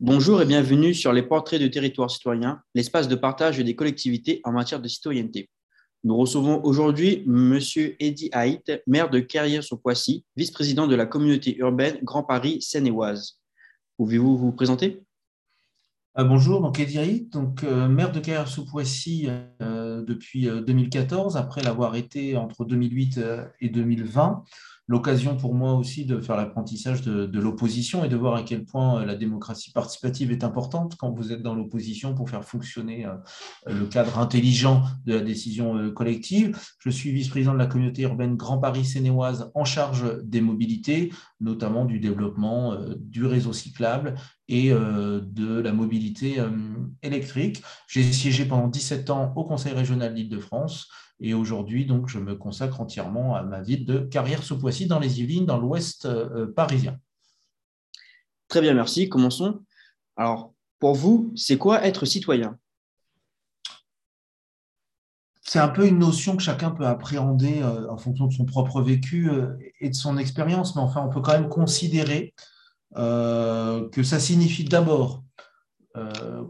Bonjour et bienvenue sur les portraits de territoire citoyen, l'espace de partage des collectivités en matière de citoyenneté. Nous recevons aujourd'hui M. Eddy Haït, maire de Carrière-sur-Poissy, vice-président de la communauté urbaine Grand Paris Seine-et-Oise. Pouvez-vous vous présenter? Euh, Bonjour, donc Eddy Haït, donc, euh, maire de Carrière-sur-Poissy euh, depuis 2014, après l'avoir été entre 2008 et 2020 l'occasion pour moi aussi de faire l'apprentissage de, l'opposition et de voir à quel point euh, la démocratie participative est importante quand vous êtes dans l'opposition pour faire fonctionner euh, le cadre intelligent de la décision euh, collective. Je suis vice-président de la communauté urbaine Grand Paris Sénéoise en charge des mobilités, notamment du développement du réseau cyclable et de la mobilité électrique. J'ai siégé pendant 17 ans au Conseil régional d'Île-de-France et aujourd'hui, donc, je me consacre entièrement à ma ville de Carrière-sous-Poissy dans les Yvelines, dans l'ouest euh, parisien. Très bien, merci. Commençons. Alors, pour vous, c'est quoi être citoyen? C'est un peu une notion que chacun peut appréhender euh, en fonction de son propre vécu euh, et de son expérience, mais enfin, on peut quand même considérer que ça signifie d'abord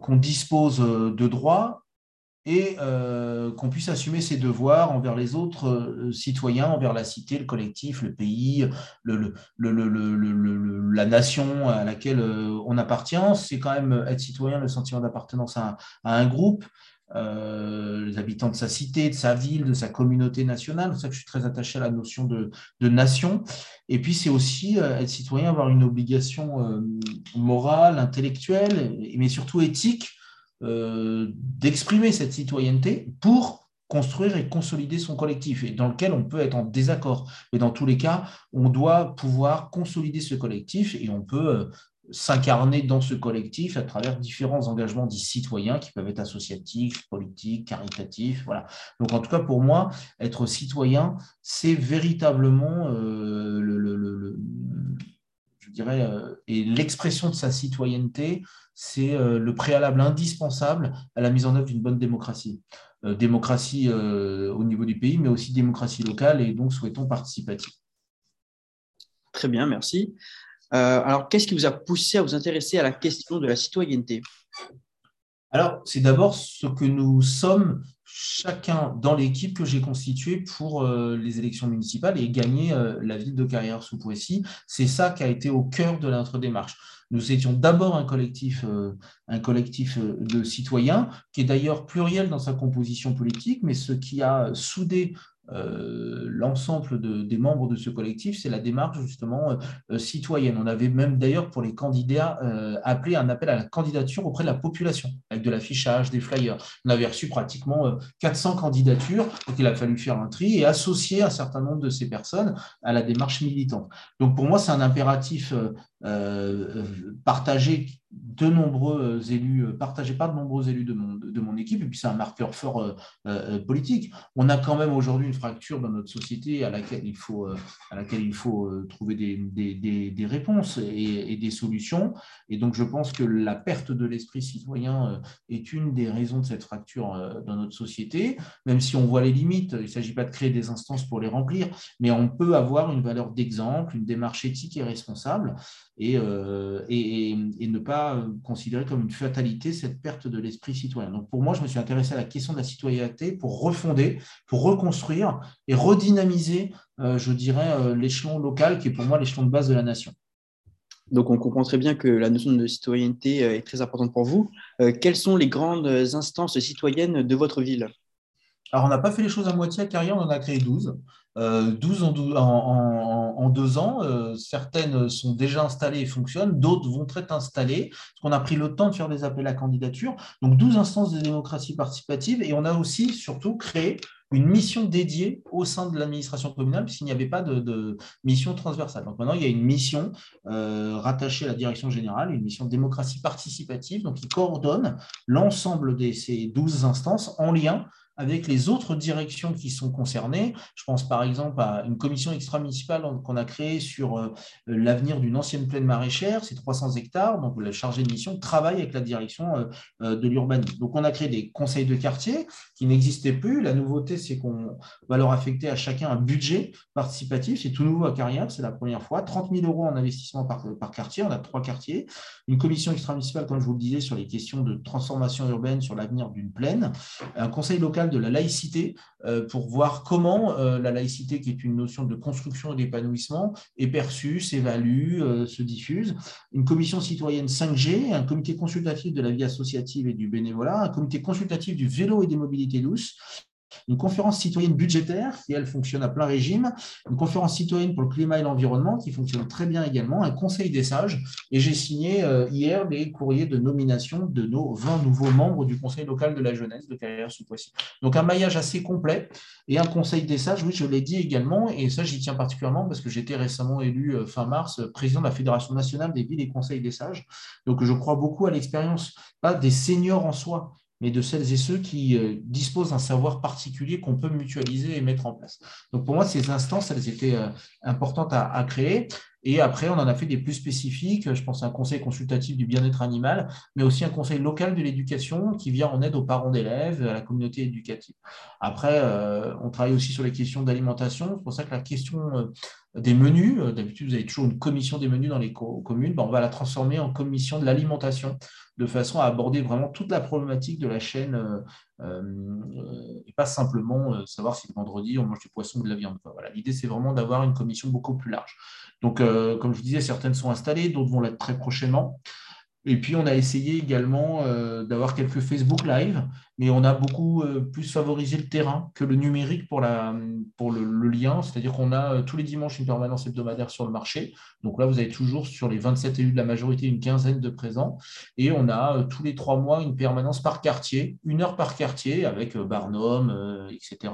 qu'on dispose de droits et euh, qu'on puisse assumer ses devoirs envers les autres euh, citoyens, envers la cité, le collectif, le pays, le, la nation à laquelle euh, on appartient. C'est quand même être citoyen, le sentiment d'appartenance à, un groupe, les habitants de sa cité, de sa ville, de sa communauté nationale. C'est pour ça que je suis très attaché à la notion de, nation. Et puis, c'est aussi être citoyen, avoir une obligation morale, intellectuelle, mais surtout éthique euh, d'exprimer cette citoyenneté pour construire et consolider son collectif, et dans lequel on peut être en désaccord. Mais dans tous les cas, on doit pouvoir consolider ce collectif et on peut euh, s'incarner dans ce collectif à travers différents engagements dits citoyens qui peuvent être associatifs, politiques, caritatifs. Voilà. Donc en tout cas, pour moi, être citoyen, c'est véritablement euh, dirais, et l'expression de sa citoyenneté c'est euh, le préalable indispensable à la mise en œuvre d'une bonne démocratie. Euh, démocratie euh, au niveau du pays, mais aussi démocratie locale et donc souhaitons participative. Très bien, merci. alors, qu'est-ce qui vous a poussé à vous intéresser à la question de la citoyenneté? Alors, c'est d'abord ce que nous sommes chacun dans l'équipe que j'ai constituée pour les élections municipales et gagner la ville de Carrière sous Poissy. C'est ça qui a été au cœur de notre démarche. Nous étions d'abord un collectif, euh, un collectif euh, de citoyens, qui est d'ailleurs pluriel dans sa composition politique, mais ce qui a soudé euh, l'ensemble des membres de ce collectif, c'est la démarche justement euh, citoyenne. On avait même d'ailleurs pour les candidats euh, appelé un appel à la candidature auprès de la population, avec de l'affichage, des flyers. On avait reçu pratiquement 400 candidatures, donc il a fallu faire un tri et associer un certain nombre de ces personnes à la démarche militante. Donc pour moi, c'est un impératif partagé de nombreux élus, partagés par de nombreux élus de mon, de mon équipe, et puis c'est un marqueur fort politique. On a quand même aujourd'hui fracture dans notre société à laquelle il faut, euh, à laquelle il faut euh, trouver des, des, des, réponses et, des solutions. Et donc, je pense que la perte de l'esprit citoyen euh, est une des raisons de cette fracture dans notre société, même si on voit les limites. Il ne s'agit pas de créer des instances pour les remplir, mais on peut avoir une valeur d'exemple, une démarche éthique et responsable et, et, ne pas considérer comme une fatalité cette perte de l'esprit citoyen. Donc, pour moi, je me suis intéressé à la question de la citoyenneté pour refonder, pour reconstruire et redynamiser, euh, je dirais, euh, l'échelon local qui est pour moi l'échelon de base de la nation. Donc, on comprend très bien que la notion de citoyenneté euh, est très importante pour vous. quelles sont les grandes instances citoyennes de votre ville? Alors, on n'a pas fait les choses à moitié à Carrière, on en a créé 12. 12 en, deux ans. certaines sont déjà installées et fonctionnent, d'autres vont être installées, parce qu'on a pris le temps de faire des appels à candidature. Donc 12 instances de démocratie participative, et on a aussi surtout créé une mission dédiée au sein de l'administration communale, puisqu'il n'y avait pas de, mission transversale. Donc maintenant, il y a une mission euh, rattachée à la direction générale, une mission de démocratie participative, donc qui coordonne l'ensemble de ces 12 instances en lien avec les autres directions qui sont concernées. Je pense par exemple à une commission extra-municipale qu'on a créée sur euh, l'avenir d'une ancienne plaine maraîchère, c'est 300 hectares, donc le chargé de mission travaille avec la direction euh, euh, de l'urbanisme. Donc on a créé des conseils de quartier qui n'existaient plus. La nouveauté, c'est qu'on va leur affecter à chacun un budget participatif. C'est tout nouveau à Carrière, c'est la première fois. 30 000 euros en investissement par, par quartier, on a trois quartiers. Une commission extra-municipale, comme je vous le disais, sur les questions de transformation urbaine, sur l'avenir d'une plaine. Un conseil local de la laïcité euh, pour voir comment euh, la laïcité, qui est une notion de construction et d'épanouissement, est perçue, s'évalue, euh, se diffuse. Une commission citoyenne 5G, un comité consultatif de la vie associative et du bénévolat, un comité consultatif du vélo et des mobilités douces, une conférence citoyenne budgétaire qui, elle, fonctionne à plein régime, une conférence citoyenne pour le climat et l'environnement qui fonctionne très bien également, un conseil des sages. Et j'ai signé euh, hier les courriers de nomination de nos 20 nouveaux membres du conseil local de la jeunesse de carrière sous poissy Donc un maillage assez complet et un conseil des sages, oui, je l'ai dit également, et ça j'y tiens particulièrement parce que j'étais récemment élu euh, fin mars euh, président de la Fédération nationale des villes et conseils des sages. Donc je crois beaucoup à l'expérience, pas des seniors en soi, mais de celles et ceux qui euh, disposent d'un savoir particulier qu'on peut mutualiser et mettre en place. Donc pour moi, ces instances, elles étaient euh, importantes à, créer. Et après, on en a fait des plus spécifiques. Je pense à un conseil consultatif du bien-être animal, mais aussi un conseil local de l'éducation qui vient en aide aux parents d'élèves, à la communauté éducative. Après, euh, on travaille aussi sur les questions d'alimentation. C'est pour ça que la question des menus, d'habitude, vous avez toujours une commission des menus dans les communes, ben, on va la transformer en commission de l'alimentation de façon à aborder vraiment toute la problématique de la chaîne euh, euh, et pas simplement euh, savoir si le vendredi on mange du poisson ou de la viande. Voilà, L'idée, c'est vraiment d'avoir une commission beaucoup plus large. Donc, comme je disais, certaines sont installées, d'autres vont l'être très prochainement. Et puis, on a essayé également d'avoir quelques Facebook Live mais on a beaucoup euh, plus favorisé le terrain que le numérique pour, la, pour le, lien. C'est-à-dire qu'on a euh, tous les dimanches une permanence hebdomadaire sur le marché. Donc là, vous avez toujours sur les 27 élus de la majorité une quinzaine de présents. Et on a euh, tous les trois mois une permanence par quartier, une heure par quartier avec Barnum, etc.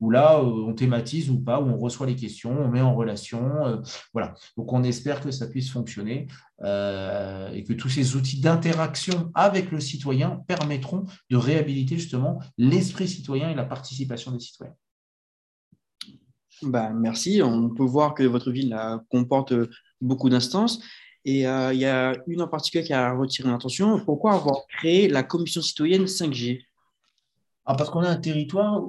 Où là, on thématise ou pas, où on reçoit les questions, on met en relation. voilà. Donc on espère que ça puisse fonctionner et que tous ces outils d'interaction avec le citoyen permettront de réhabiliter justement l'esprit citoyen et la participation des citoyens. Bah, merci. On peut voir que votre ville comporte beaucoup d'instances. Et euh, il y a une en particulier qui a retiré l'attention. Pourquoi avoir créé la commission citoyenne 5G ah, Parce qu'on a un territoire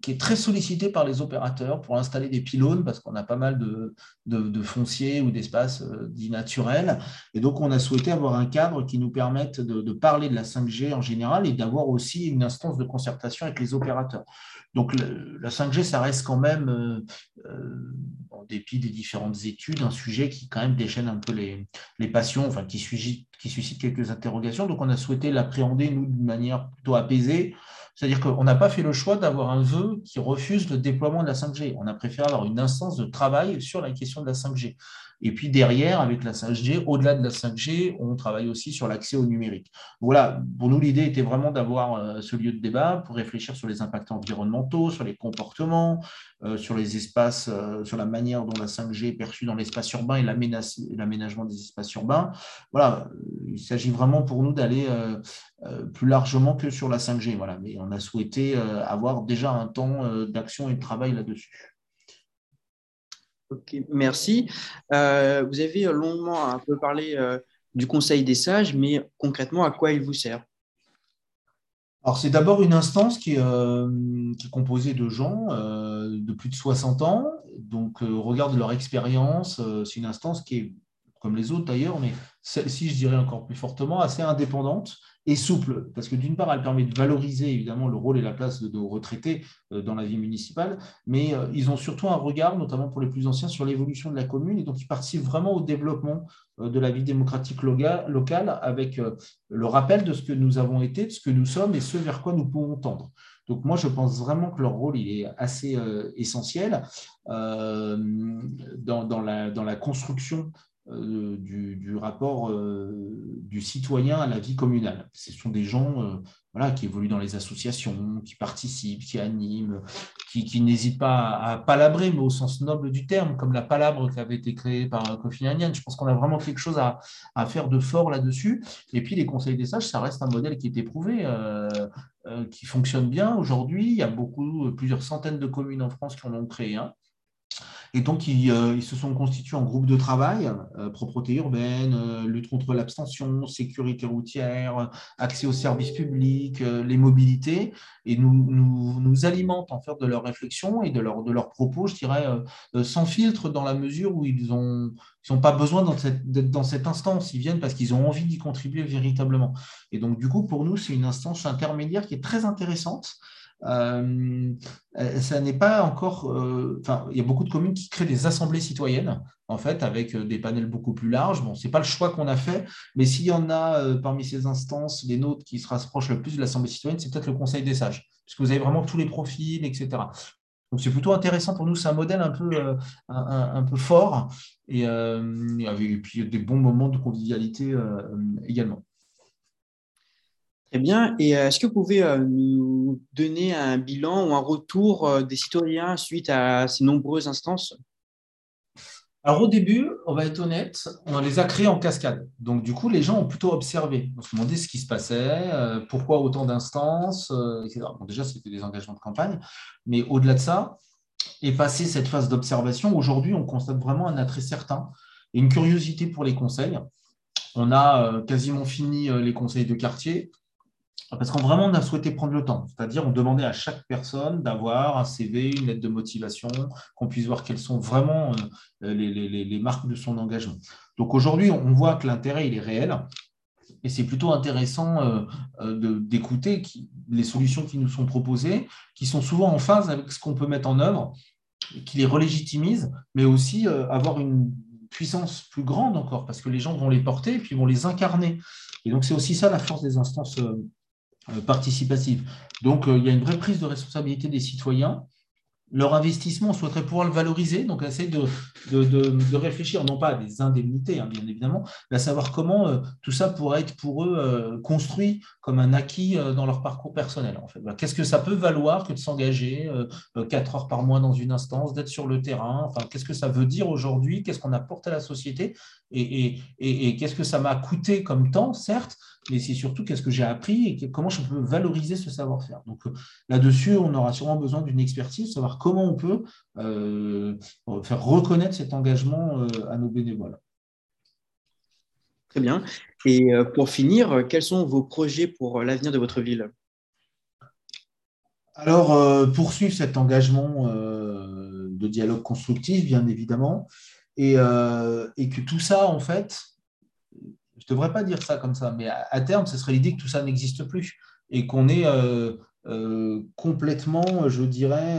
qui est très sollicité par les opérateurs pour installer des pylônes, parce qu'on a pas mal de, fonciers ou d'espaces euh, dits naturels. Et donc, on a souhaité avoir un cadre qui nous permette de, parler de la 5G en général et d'avoir aussi une instance de concertation avec les opérateurs. Donc, la 5G, ça reste quand même, euh, euh, en dépit des différentes études, un sujet qui quand même déchaîne un peu les, les passions, enfin, qui suscite, qui suscite quelques interrogations. Donc, on a souhaité l'appréhender, nous, d'une manière plutôt apaisée, c'est-à-dire qu'on n'a pas fait le choix d'avoir un vœu qui refuse le déploiement de la 5G. On a préféré avoir une instance de travail sur la question de la 5G. Et puis derrière, avec la 5G, au-delà de la 5G, on travaille aussi sur l'accès au numérique. Voilà, pour nous, l'idée était vraiment d'avoir euh, ce lieu de débat pour réfléchir sur les impacts environnementaux, sur les comportements, euh, sur les espaces, euh, sur la manière dont la 5G est perçue dans l'espace urbain et l'aménagement des espaces urbains. Voilà, il s'agit vraiment pour nous d'aller plus largement que sur la 5G. Voilà, mais on a souhaité avoir déjà un temps d'action et de travail là-dessus. Ok, merci. Euh, vous avez longuement un peu parlé euh, du Conseil des sages, mais concrètement, à quoi il vous sert? Alors, c'est d'abord une instance qui est, euh, est composée de gens de plus de 60 ans. Donc, regarde leur expérience. c'est une instance qui est, comme les autres d'ailleurs, mais celle-ci, je dirais encore plus fortement, assez indépendante et souple, parce que d'une part, elle permet de valoriser évidemment le rôle et la place de nos retraités euh, dans la vie municipale, mais euh, ils ont surtout un regard, notamment pour les plus anciens, sur l'évolution de la commune, et donc ils participent vraiment au développement euh, de la vie démocratique locale avec le rappel de ce que nous avons été, de ce que nous sommes et ce vers quoi nous pouvons tendre. Donc moi, je pense vraiment que leur rôle il est assez essentiel dans, la, dans, la, construction du, rapport du citoyen à la vie communale. Ce sont des gens voilà, qui évoluent dans les associations, qui participent, qui animent, qui, n'hésitent pas à, palabrer, mais au sens noble du terme, comme la palabre qui avait été créée par Kofi Annan. Je pense qu'on a vraiment quelque chose à, faire de fort là-dessus. Et puis les conseils des sages, ça reste un modèle qui est éprouvé, euh, euh, qui fonctionne bien aujourd'hui. Il y a beaucoup, plusieurs centaines de communes en France qui en ont créé un. Et donc, euh, ils, se sont constitués en groupe de travail, euh, propreté urbaine, euh, lutte contre l'abstention, sécurité routière, accès aux services publics, les mobilités, et nous, nous, alimentent en fait de leurs réflexions et de, leur, de leurs propos, je dirais, sans filtre dans la mesure où ils n'ont ils pas besoin d'être dans cette instance, ils viennent parce qu'ils ont envie d'y contribuer véritablement. Et donc, du coup, pour nous, c'est une instance intermédiaire qui est très intéressante ça n'est pas encore. Euh, il y a beaucoup de communes qui créent des assemblées citoyennes, en fait, avec des panels beaucoup plus larges. Bon, c'est pas le choix qu'on a fait, mais s'il y en a parmi ces instances, les nôtres qui se rapprochent le plus de l'assemblée citoyenne, c'est peut-être le Conseil des sages, puisque vous avez vraiment tous les profils, etc. Donc c'est plutôt intéressant pour nous, c'est un modèle un peu, fort et, avec puis des bons moments de convivialité également. Très bien. Et euh, est-ce que vous pouvez euh, nous donner un bilan ou un retour euh, des citoyens suite à ces nombreuses instances? Alors au début, on va être honnête, on les a créés en cascade. Donc du coup, les gens ont plutôt observé. On se demandait ce qui se passait, pourquoi autant d'instances, etc. déjà, c'était des engagements de campagne. Mais au-delà de ça, et passé cette phase d'observation, aujourd'hui, on constate vraiment un attrait certain et une curiosité pour les conseils. On a quasiment fini les conseils de quartier. Parce qu'on vraiment on a souhaité prendre le temps, c'est-à-dire on demandait à chaque personne d'avoir un CV, une lettre de motivation, qu'on puisse voir quelles sont vraiment euh, les, marques de son engagement. Donc aujourd'hui, on voit que l'intérêt il est réel et c'est plutôt intéressant euh, euh, d'écouter les solutions qui nous sont proposées, qui sont souvent en phase avec ce qu'on peut mettre en œuvre, qui les relégitimisent, mais aussi avoir une puissance plus grande encore, parce que les gens vont les porter et puis vont les incarner. Et donc c'est aussi ça la force des instances participative. Donc, euh, il y a une vraie prise de responsabilité des citoyens. Leur investissement, on souhaiterait pouvoir le valoriser, donc essayer de, de, réfléchir, non pas à des indemnités, hein, bien évidemment, mais à savoir comment euh, tout ça pourrait être pour eux construit comme un acquis dans leur parcours personnel. En fait. Qu'est-ce que ça peut valoir que de s'engager quatre heures par mois dans une instance, d'être sur le terrain? Enfin, Qu'est-ce que ça veut dire aujourd'hui? Qu'est-ce qu'on apporte à la société? Et, et qu'est-ce que ça m'a coûté comme temps, certes, mais c'est surtout qu'est-ce que j'ai appris et comment je peux valoriser ce savoir-faire? Donc euh, là-dessus, on aura sûrement besoin d'une expertise, savoir comment on peut euh, faire reconnaître cet engagement euh, à nos bénévoles. Très bien. Et pour finir, quels sont vos projets pour l'avenir de votre ville? Alors, poursuivre cet engagement de dialogue constructif, bien évidemment, et, et que tout ça, en fait, je ne devrais pas dire ça comme ça, mais à, terme, ce serait l'idée que tout ça n'existe plus et qu'on euh, euh, complètement, je dirais,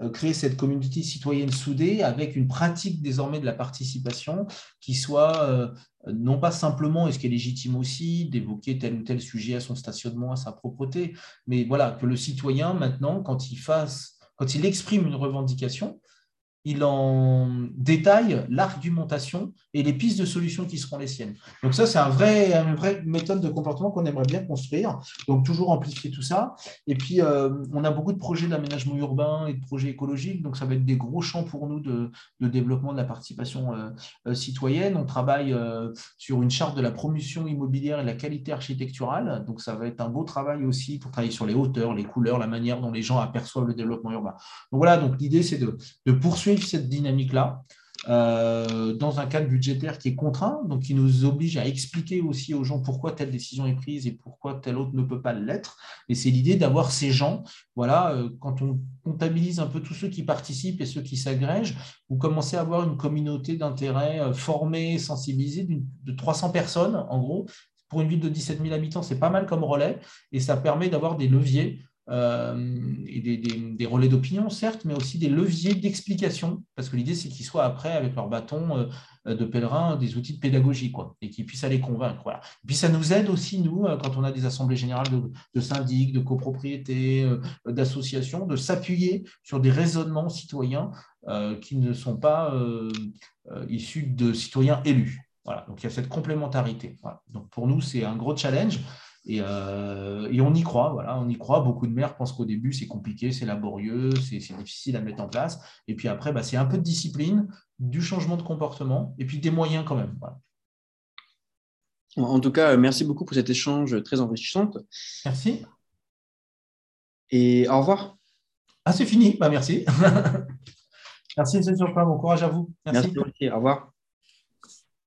euh, créé cette communauté citoyenne soudée avec une pratique désormais de la participation qui soit non pas simplement, et ce qui est légitime aussi, d'évoquer tel ou tel sujet à son stationnement, à sa propreté, mais voilà, que le citoyen, maintenant, quand il fasse, quand il exprime une revendication, il en détaille l'argumentation et les pistes de solutions qui seront les siennes. Donc ça, c'est un vrai, une vraie méthode de comportement qu'on aimerait bien construire. Donc toujours amplifier tout ça. Et puis, euh, on a beaucoup de projets d'aménagement urbain et de projets écologiques. Donc ça va être des gros champs pour nous de, développement de la participation euh, euh, citoyenne. On travaille sur une charte de la promotion immobilière et la qualité architecturale. Donc ça va être un beau travail aussi pour travailler sur les hauteurs, les couleurs, la manière dont les gens aperçoivent le développement urbain. Donc voilà, donc l'idée, c'est de, de poursuivre cette dynamique-là euh, dans un cadre budgétaire qui est contraint, donc qui nous oblige à expliquer aussi aux gens pourquoi telle décision est prise et pourquoi telle autre ne peut pas l'être. Et c'est l'idée d'avoir ces gens, voilà, euh, quand on comptabilise un peu tous ceux qui participent et ceux qui s'agrègent, vous commencez à avoir une communauté d'intérêt euh, formée, sensibilisée de 300 personnes, en gros. Pour une ville de 17 000 habitants, c'est pas mal comme relais et ça permet d'avoir des leviers et des, relais d'opinion, certes, mais aussi des leviers d'explication, parce que l'idée, c'est qu'ils soient après, avec leur bâton de pèlerin, des outils de pédagogie, quoi, et qu'ils puissent aller convaincre. Puis ça nous aide aussi, nous, quand on a des assemblées générales de, de syndics, de copropriétés, d'associations, de s'appuyer sur des raisonnements citoyens qui ne sont pas issus de citoyens élus. Voilà, donc il y a cette complémentarité. Donc pour nous, c'est un gros challenge. Euh, et, on y croit, voilà, on y croit. Beaucoup de maires pensent qu'au début, c'est compliqué, c'est laborieux, c'est difficile à mettre en place. Et puis après, bah, c'est un peu de discipline, du changement de comportement, et puis des moyens quand même. En tout cas, merci beaucoup pour cet échange très enrichissant. Merci. Et au revoir. Ah, c'est fini. Bah, merci. merci, M. Surpin. Bon courage à vous. Merci. merci au revoir.